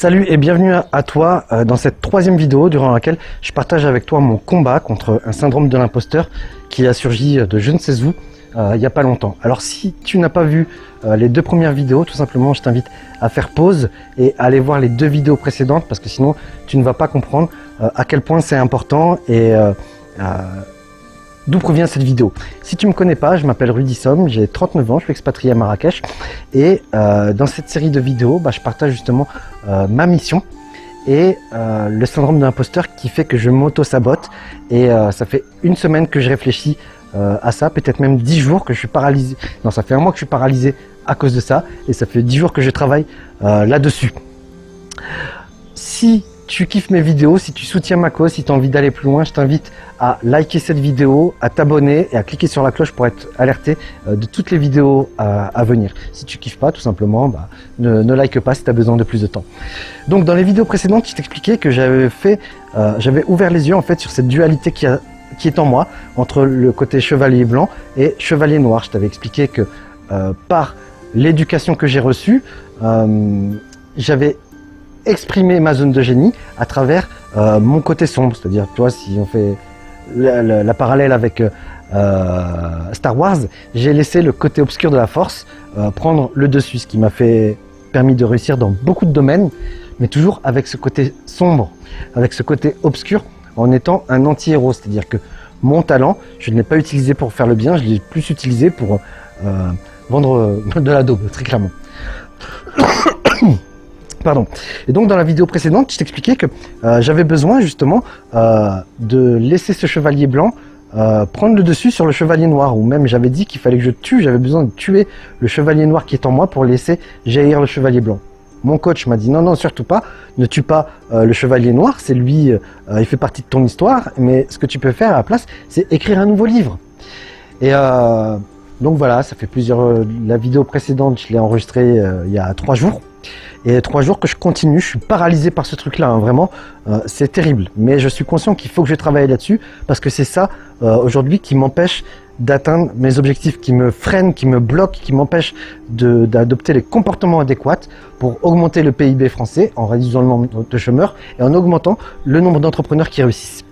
Salut et bienvenue à toi euh, dans cette troisième vidéo durant laquelle je partage avec toi mon combat contre un syndrome de l'imposteur qui a surgi de je ne sais où euh, il n'y a pas longtemps. Alors si tu n'as pas vu euh, les deux premières vidéos, tout simplement je t'invite à faire pause et aller voir les deux vidéos précédentes parce que sinon tu ne vas pas comprendre à quel point c'est important et d'où provient cette vidéo. Si tu me connais pas, je m'appelle Rudy Somme, j'ai 39 ans, je suis expatrié à Marrakech et euh, dans cette série de vidéos, bah, je partage justement euh, ma mission et euh, le syndrome de l'imposteur qui fait que je m'auto-sabote et ça fait une semaine que je réfléchis à ça, peut-être même 10 jours que je suis paralysé. Non, ça fait un mois que je suis paralysé à cause de ça et ça fait 10 jours que je travaille là-dessus. Si tu kiffes mes vidéos, si tu soutiens ma cause, si tu as envie d'aller plus loin, je t'invite à liker cette vidéo, à t'abonner et à cliquer sur la cloche pour être alerté euh, de toutes les vidéos à, venir. Si tu kiffes pas, tout simplement, bah, ne, like pas si tu as besoin de plus de temps. Donc dans les vidéos précédentes, je t'expliquais que j'avais fait, euh, j'avais ouvert les yeux en fait sur cette dualité qui, a, qui est en moi entre le côté chevalier blanc et chevalier noir. Je t'avais expliqué que euh, par l'éducation que j'ai reçue, j'avais exprimer ma zone de génie à travers euh, mon côté sombre. C'est-à-dire, tu vois, si on fait la, parallèle avec euh, Star Wars, j'ai laissé le côté obscur de la force euh, prendre le dessus, ce qui m'a fait permis de réussir dans beaucoup de domaines, mais toujours avec ce côté sombre, avec ce côté obscur, en étant un anti-héros. C'est-à-dire que mon talent, je ne l'ai pas utilisé pour faire le bien, je l'ai plus utilisé pour vendre de la daube, très clairement. Pardon. Et donc dans la vidéo précédente, je t'expliquais que euh, j'avais besoin justement euh, de laisser ce chevalier blanc euh, prendre le dessus sur le chevalier noir, ou même j'avais dit qu'il fallait que je tue, j'avais besoin de tuer le chevalier noir qui est en moi pour laisser jaillir le chevalier blanc. Mon coach m'a dit non, non, surtout pas, ne tue pas le chevalier noir, c'est lui, il fait partie de ton histoire, mais ce que tu peux faire à la place, c'est écrire un nouveau livre. Et donc voilà, ça fait plusieurs. la vidéo précédente, je l'ai enregistrée il y a trois jours. Et trois jours que je continue, je suis paralysé par ce truc-là, hein, vraiment, euh, c'est terrible. Mais je suis conscient qu'il faut que je travaille là-dessus, parce que c'est ça, euh, aujourd'hui, qui m'empêche d'atteindre mes objectifs, qui me freine, qui me bloque, qui m'empêche d'adopter les comportements adéquats pour augmenter le PIB français en réduisant le nombre de chômeurs et en augmentant le nombre d'entrepreneurs qui réussissent.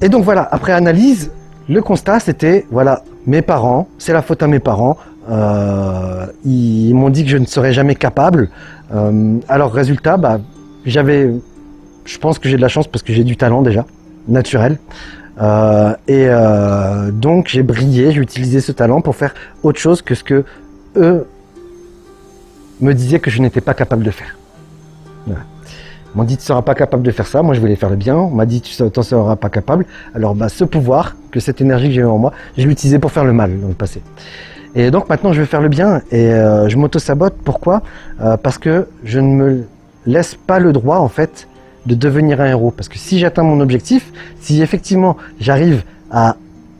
Et donc voilà, après analyse, le constat c'était, voilà, mes parents, c'est la faute à mes parents, euh, ils m'ont dit que je ne serais jamais capable. Euh, alors résultat, bah, j'avais, je pense que j'ai de la chance parce que j'ai du talent déjà, naturel. Euh, et donc j'ai brillé, j'ai utilisé ce talent pour faire autre chose que ce que eux me disaient que je n'étais pas capable de faire. Voilà. M'ont dit tu seras pas capable de faire ça, moi je voulais faire le bien, on m'a dit tu n'en seras pas capable. Alors bah, ce pouvoir, que cette énergie que j'ai en moi, je l'ai utilisé pour faire le mal dans le passé. Et donc maintenant, je vais faire le bien et euh, je m'auto-sabote. Pourquoi? Euh, Parce que je ne me laisse pas le droit, en fait, de devenir un héros. Parce que si j'atteins mon objectif, si effectivement j'arrive à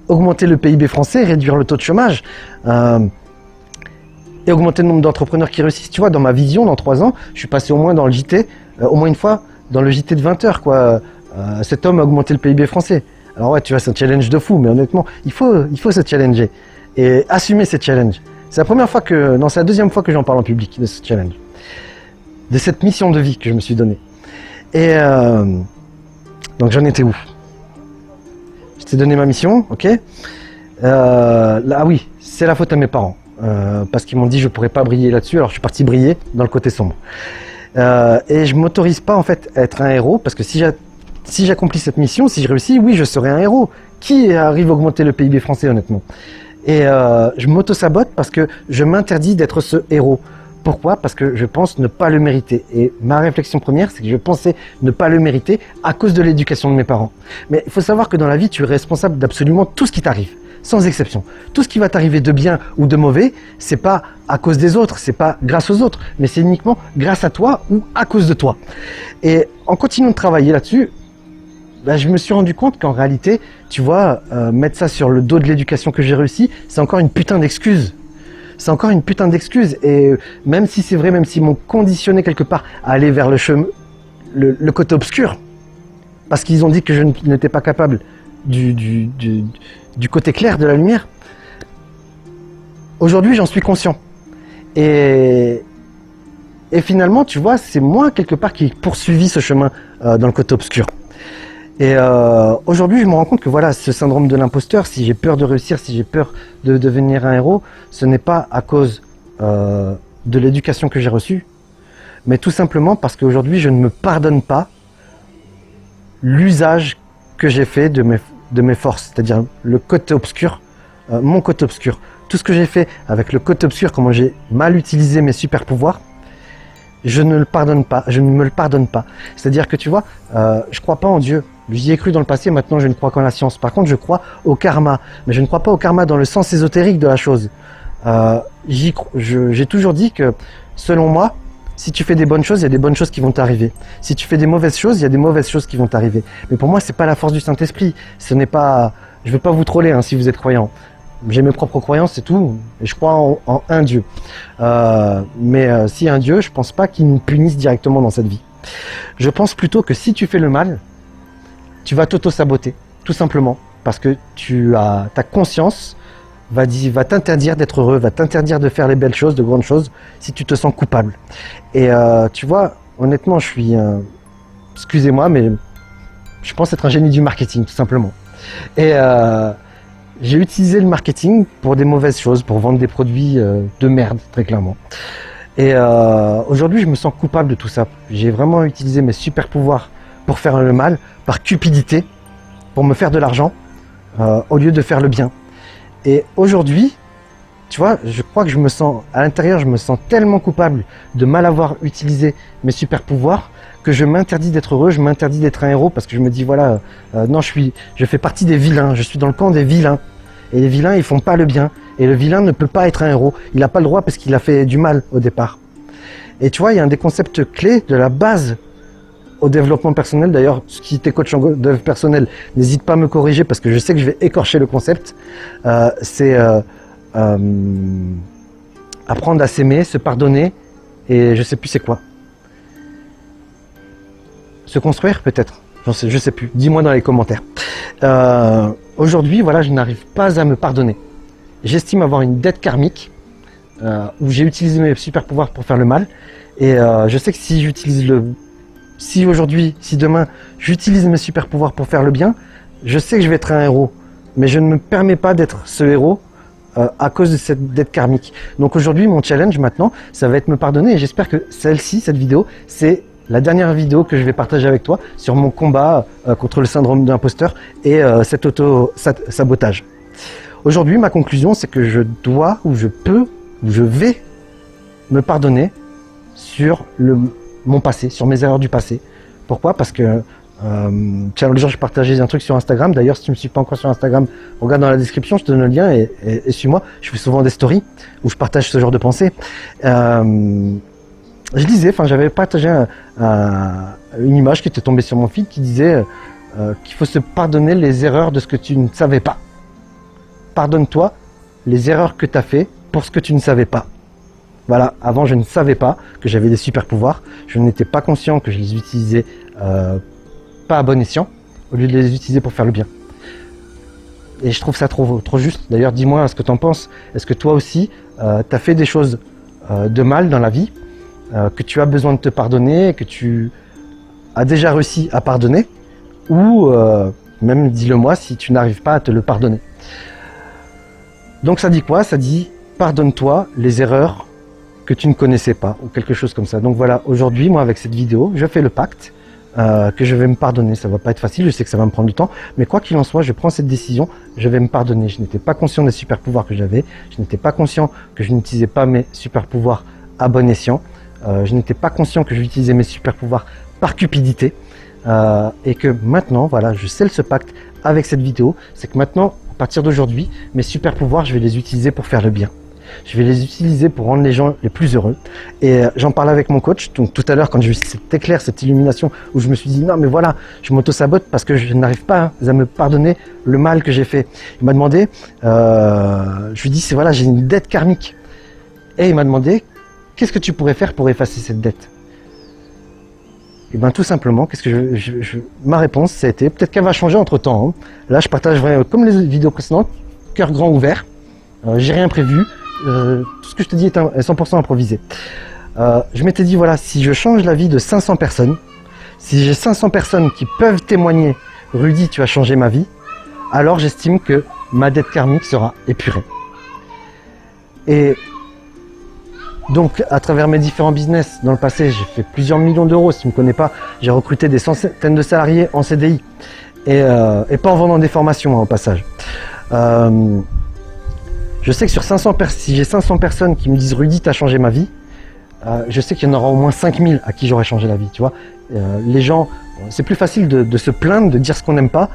augmenter le PIB français, réduire le taux de chômage, euh, et augmenter le nombre d'entrepreneurs qui réussissent. Tu vois, dans ma vision, dans trois ans, je suis passé au moins dans le JT, au moins une fois, dans le JT de 20 heures, quoi. cet homme a augmenté le PIB français. Alors ouais, tu vois, c'est un challenge de fou, mais honnêtement, il faut, il faut se challenger et assumer ces challenges. C'est la première fois que, non, c'est la deuxième fois que j'en parle en public de ce challenge, de cette mission de vie que je me suis donnée. Et euh, donc j'en étais où? Je t'ai donné ma mission, ok? Euh, là, Ah oui, c'est la faute à mes parents. Euh, parce qu'ils m'ont dit je pourrais pas briller là-dessus, alors je suis parti briller dans le côté sombre. et je m'autorise pas en fait à être un héros, parce que si j'accomplis cette mission, si je réussis, oui, je serai un héros. Qui arrive à augmenter le PIB français, honnêtement? Et euh, je m'auto-sabote parce que je m'interdis d'être ce héros. Pourquoi? Parce que je pense ne pas le mériter. Et ma réflexion première, c'est que je pensais ne pas le mériter à cause de l'éducation de mes parents. Mais il faut savoir que dans la vie, tu es responsable d'absolument tout ce qui t'arrive, sans exception. Tout ce qui va t'arriver de bien ou de mauvais, c'est pas à cause des autres, c'est pas grâce aux autres, mais c'est uniquement grâce à toi ou à cause de toi. Et en continuant de travailler là-dessus, bah, je me suis rendu compte qu'en réalité, tu vois, euh, mettre ça sur le dos de l'éducation que j'ai réussi, c'est encore une putain d'excuse. C'est encore une putain d'excuse. Et même si c'est vrai, même s'ils m'ont conditionné quelque part à aller vers le, chemin, le, côté obscur, parce qu'ils ont dit que je n'étais pas capable du, côté clair de la lumière, aujourd'hui j'en suis conscient. Et Et finalement, tu vois, c'est moi quelque part qui poursuivi ce chemin euh, dans le côté obscur. Et euh, aujourd'hui, je me rends compte que voilà, ce syndrome de l'imposteur, si j'ai peur de réussir, si j'ai peur de devenir un héros, ce n'est pas à cause euh, de l'éducation que j'ai reçue, mais tout simplement parce qu'aujourd'hui, je ne me pardonne pas l'usage que j'ai fait de mes, de mes forces, c'est-à-dire le côté obscur, euh, mon côté obscur. Tout ce que j'ai fait avec le côté obscur, comment j'ai mal utilisé mes super pouvoirs, je ne le pardonne pas, je ne me le pardonne pas. C'est-à-dire que tu vois, euh, je crois pas en Dieu. J'y ai cru dans le passé, maintenant je ne crois qu'en la science. Par contre, je crois au karma, mais je ne crois pas au karma dans le sens ésotérique de la chose. Euh, j'ai toujours dit que, selon moi, si tu fais des bonnes choses, il y a des bonnes choses qui vont t'arriver. Si tu fais des mauvaises choses, il y a des mauvaises choses qui vont t'arriver. Mais pour moi, c'est pas la force du Saint-Esprit. Ce n'est pas, je veux pas vous troller hein, si vous êtes croyant. J'ai mes propres croyances, c'est tout. Et je crois en, un Dieu. Euh, mais euh, si un Dieu, je pense pas qu'il nous punisse directement dans cette vie. Je pense plutôt que si tu fais le mal, tu vas t'auto-saboter, tout simplement, parce que tu as ta conscience va, t'interdire d'être heureux, va t'interdire de faire les belles choses, de grandes choses, si tu te sens coupable. Et euh, tu vois, honnêtement, je suis, excusez-moi, mais je pense être un génie du marketing, tout simplement. Et euh, j'ai utilisé le marketing pour des mauvaises choses, pour vendre des produits euh, de merde, très clairement. Et euh, aujourd'hui, je me sens coupable de tout ça. J'ai vraiment utilisé mes super pouvoirs pour faire le mal, par cupidité, pour me faire de l'argent, euh, au lieu de faire le bien. Et aujourd'hui, tu vois, je crois que je me sens, à l'intérieur, je me sens tellement coupable de mal avoir utilisé mes super pouvoirs que je m'interdis d'être heureux, je m'interdis d'être un héros parce que je me dis voilà, euh, non, je suis, je fais partie des vilains, je suis dans le camp des vilains. Et les vilains, ils font pas le bien. Et le vilain ne peut pas être un héros. Il n'a pas le droit parce qu'il a fait du mal au départ. Et tu vois, il y a un des concepts clés de la base au développement personnel. D'ailleurs, qui était coach en développement personnel, n'hésite pas à me corriger parce que je sais que je vais écorcher le concept. Euh, c'est euh, apprendre à s'aimer, se pardonner, et je sais plus c'est quoi. Se construire peut-être sais, je sais plus. Dis-moi dans les commentaires. Euh, aujourd'hui, voilà, je n'arrive pas à me pardonner. J'estime avoir une dette karmique euh, où j'ai utilisé mes super pouvoirs pour faire le mal. Et euh, je sais que si j'utilise le, si aujourd'hui, si demain, j'utilise mes super pouvoirs pour faire le bien, je sais que je vais être un héros. Mais je ne me permets pas d'être ce héros à cause de cette dette karmique. Donc aujourd'hui, mon challenge maintenant, ça va être me pardonner. Et j'espère que celle-ci, cette vidéo, c'est la dernière vidéo que je vais partager avec toi sur mon combat euh, contre le syndrome d'imposteur et euh, cet auto-sabotage. Aujourd'hui, ma conclusion, c'est que je dois, ou je peux, ou je vais me pardonner sur le, mon passé, sur mes erreurs du passé. Pourquoi? Parce que euh, jour, je partageais un truc sur Instagram. D'ailleurs, si tu me suis pas encore sur Instagram, regarde dans la description, je te donne le lien et, et, suis-moi. Je fais souvent des stories où je partage ce genre de pensée. Euh, je disais, enfin, j'avais partagé une image qui était tombée sur mon feed qui disait euh, qu'il faut se pardonner les erreurs de ce que tu ne savais pas. Pardonne-toi les erreurs que tu as fait pour ce que tu ne savais pas. Voilà, avant je ne savais pas que j'avais des super pouvoirs, je n'étais pas conscient que je les utilisais euh, pas à bon escient, au lieu de les utiliser pour faire le bien. Et je trouve ça trop, trop juste. D'ailleurs, dis-moi ce que tu en penses. Est-ce que toi aussi, euh, tu as fait des choses de mal dans la vie euh, que tu as besoin de te pardonner, que tu as déjà réussi à pardonner, ou euh, même dis-le moi si tu n'arrives pas à te le pardonner? Donc ça dit quoi? Ça dit pardonne-toi les erreurs que tu ne connaissais pas, ou quelque chose comme ça. Donc voilà, aujourd'hui, moi avec cette vidéo, je fais le pacte euh, que je vais me pardonner. Ça va pas être facile, je sais que ça va me prendre du temps, mais quoi qu'il en soit, je prends cette décision, je vais me pardonner. Je n'étais pas conscient des super pouvoirs que j'avais, je n'étais pas conscient que je n'utilisais pas mes super pouvoirs à bon escient. Euh, je n'étais pas conscient que j'utilisais mes super pouvoirs par cupidité. Euh, et que maintenant, voilà, je scelle ce pacte avec cette vidéo. C'est que maintenant, à partir d'aujourd'hui, mes super pouvoirs, je vais les utiliser pour faire le bien. Je vais les utiliser pour rendre les gens les plus heureux. Et euh, j'en parlais avec mon coach. Donc tout à l'heure, quand j'ai eu cet éclair, cette illumination, où je me suis dit non, mais voilà, je m'auto-sabote parce que je n'arrive pas à me pardonner le mal que j'ai fait. Il m'a demandé, je lui dis c'est voilà, j'ai une dette karmique. Et il m'a demandé Qu'est-ce que tu pourrais faire pour effacer cette dette? Eh bien, tout simplement, qu'est-ce que ma réponse, ça a été peut-être qu'elle va changer entre temps. Hein. Là, je partage comme les vidéos précédentes, cœur grand ouvert. Euh, j'ai rien prévu. Euh, tout ce que je te dis est 100% improvisé. euh, je m'étais dit, voilà, si je change la vie de 500 personnes, si j'ai 500 personnes qui peuvent témoigner, Rudy, tu as changé ma vie, alors j'estime que ma dette karmique sera épurée. Et donc, à travers mes différents business, dans le passé, j'ai fait plusieurs millions d'euros. Si tu ne me connais pas, j'ai recruté des centaines de salariés en CDI. Euh, et, pas en vendant des formations, hein, au passage. Je sais que sur 500 si j'ai 500 personnes qui me disent Rudy, as changé ma vie, euh, je sais qu'il y en aura au moins 5000 à qui j'aurais changé la vie. Tu vois, les gens, c'est plus facile de, se plaindre, de dire ce qu'on n'aime pas,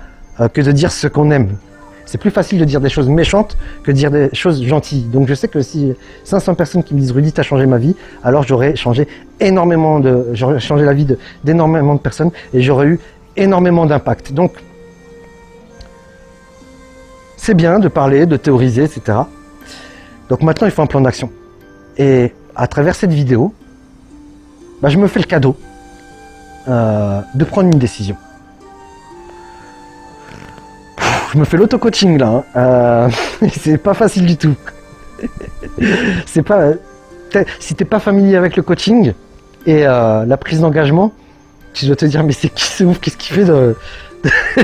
que de dire ce qu'on aime. C'est plus facile de dire des choses méchantes que de dire des choses gentilles. Donc je sais que si 500 personnes qui me disent Rudy, as changé ma vie, alors j'aurais changé énormément de, j'aurais changé la vie d'énormément de, personnes et j'aurais eu énormément d'impact. Donc c'est bien de parler, de théoriser, etc. Donc maintenant il faut un plan d'action. Et à travers cette vidéo, bah, je me fais le cadeau euh, de prendre une décision je me fais l'auto-coaching là. Hein. Euh, c'est pas facile du tout. c'est pas. Si t'es pas familier avec le coaching et euh, la prise d'engagement, tu dois te dire mais c'est qui ce ouf? Qu'est-ce qu'il fait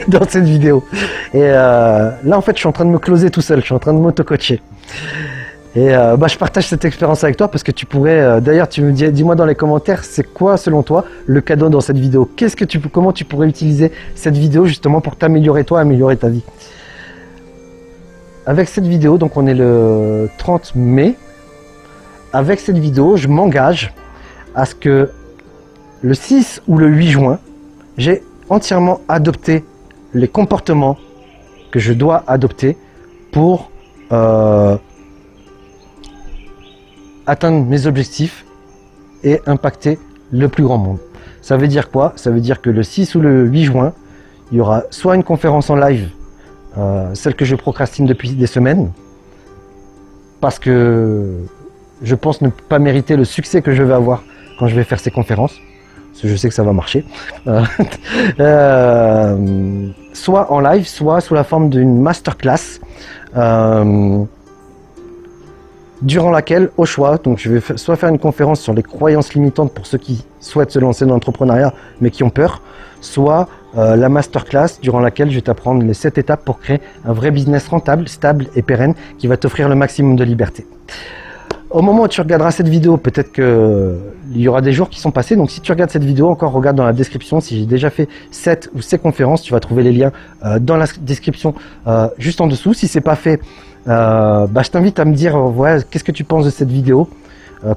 dans cette vidéo? Et là en fait, je suis en train de me closer tout seul. Je suis en train de m'auto-coacher. Et euh, bah, je partage cette expérience avec toi parce que tu pourrais. Euh, d'ailleurs, tu me dis, dis-moi dans les commentaires, c'est quoi selon toi le cadeau dans cette vidéo? Qu'est-ce que tu, comment tu pourrais utiliser cette vidéo justement pour t'améliorer toi, améliorer ta vie? Avec cette vidéo, donc on est le 30 mai. Avec cette vidéo, je m'engage à ce que le 6 ou le 8 juin, j'ai entièrement adopté les comportements que je dois adopter pour euh, atteindre mes objectifs et impacter le plus grand monde. Ça veut dire quoi? Ça veut dire que le 6 ou le 8 juin, il y aura soit une conférence en live, euh, celle que je procrastine depuis des semaines, parce que je pense ne pas mériter le succès que je vais avoir quand je vais faire ces conférences, parce que je sais que ça va marcher. Euh, euh, soit en live, soit sous la forme d'une masterclass durant laquelle, au choix, donc je vais soit faire une conférence sur les croyances limitantes pour ceux qui souhaitent se lancer dans l'entrepreneuriat mais qui ont peur, soit euh, la masterclass durant laquelle je vais t'apprendre les 7 étapes pour créer un vrai business rentable, stable et pérenne qui va t'offrir le maximum de liberté. Au moment où tu regarderas cette vidéo, peut-être qu'il y aura des jours qui sont passés. Donc si tu regardes cette vidéo, encore regarde dans la description. Si j'ai déjà fait cette ou ces conférences, tu vas trouver les liens euh, dans la description euh, juste en dessous. Si c'est pas fait, euh, bah, je t'invite à me dire ouais, qu'est-ce que tu penses de cette vidéo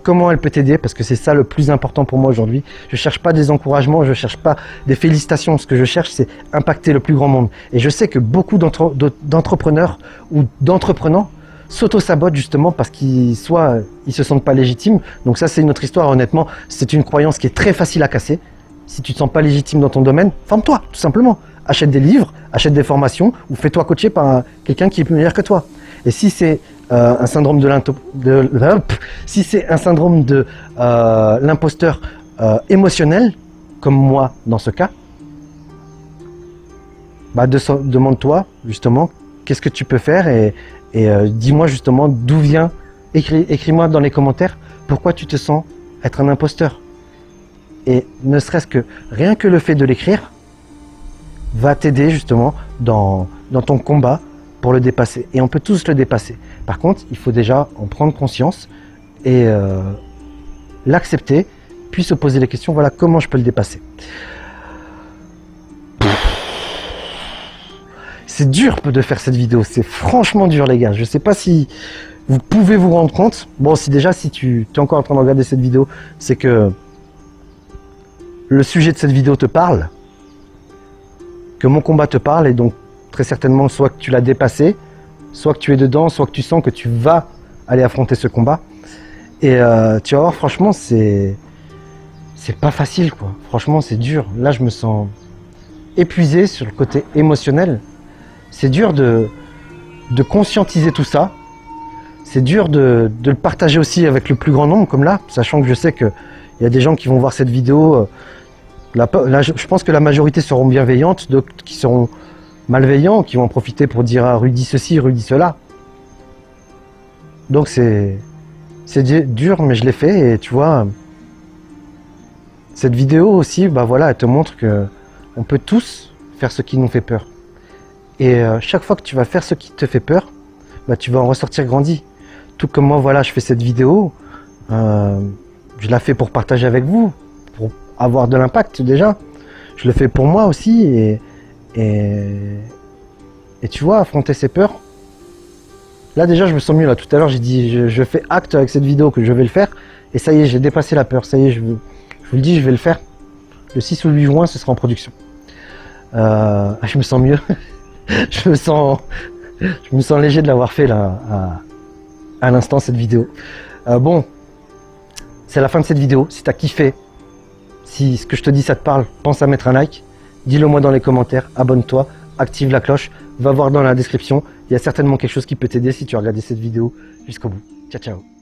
comment elle peut t'aider parce que c'est ça le plus important pour moi aujourd'hui. Je cherche pas des encouragements, je cherche pas des félicitations. Ce que je cherche, c'est impacter le plus grand monde. Et je sais que beaucoup d'entrepreneurs ou d'entreprenants s'auto-sabotent justement parce qu'ils soit ils se sentent pas légitimes. Donc ça c'est une autre histoire honnêtement, c'est une croyance qui est très facile à casser. Si tu te sens pas légitime dans ton domaine, forme-toi tout simplement. Achète des livres, achète des formations ou fais-toi coacher par quelqu'un qui est plus meilleur que toi. Et si c'est euh, un syndrome de, de si c'est un syndrome de euh, l'imposteur euh, émotionnel comme moi dans ce cas, bah demande-toi justement qu'est-ce que tu peux faire et, euh, dis-moi justement d'où vient, écris-moi dans les commentaires pourquoi tu te sens être un imposteur. Et ne serait-ce que rien que le fait de l'écrire va t'aider justement dans ton combat le dépasser. Et on peut tous le dépasser. Par contre, il faut déjà en prendre conscience et euh, l'accepter, puis se poser les questions, voilà comment je peux le dépasser. C'est dur de faire cette vidéo, c'est franchement dur les gars. Je sais pas si vous pouvez vous rendre compte. Bon, si déjà si tu es encore en train de regarder cette vidéo, c'est que le sujet de cette vidéo te parle, que mon combat te parle, et donc très certainement soit que tu l'as dépassé, soit que tu es dedans, soit que tu sens que tu vas aller affronter ce combat. Et euh, tu vas voir, franchement, c'est c'est pas facile, quoi. Franchement, c'est dur. Là, je me sens épuisé sur le côté émotionnel c'est dur de, de conscientiser tout ça. C'est dur de, le partager aussi avec le plus grand nombre, comme là, sachant que je sais qu'il y a des gens qui vont voir cette vidéo. Euh, là, je pense que la majorité seront bienveillantes, d'autres qui seront malveillants, qui vont en profiter pour dire à Rudy ceci, Rudy cela. Donc c'est c'est dur, mais je l'ai fait et tu vois, Cette vidéo aussi, bah voilà, elle te montre que on peut tous faire ce qui nous fait peur. Et euh, chaque fois que tu vas faire ce qui te fait peur, bah tu vas en ressortir grandi. Tout comme moi, voilà, je fais cette vidéo, euh, je la fais pour partager avec vous, pour avoir de l'impact déjà. Je le fais pour moi aussi et, et, tu vois, affronter ses peurs. Là déjà, je me sens mieux là. Tout à l'heure, j'ai dit, je, fais acte avec cette vidéo que je vais le faire. Et ça y est, j'ai dépassé la peur. Ça y est, je, vous- le dis, je vais le faire. Le 6 ou le 8 juin, ce sera en production. Euh, je me sens mieux. je me sens, léger de l'avoir fait là, à, à l'instant cette vidéo. Euh, bon, c'est la fin de cette vidéo. Si t'as kiffé, si ce que je te dis ça te parle, pense à mettre un like. Dis-le moi dans les commentaires. Abonne-toi, active la cloche, va voir dans la description. Il y a certainement quelque chose qui peut t'aider si tu as regardé cette vidéo jusqu'au bout. Ciao ciao.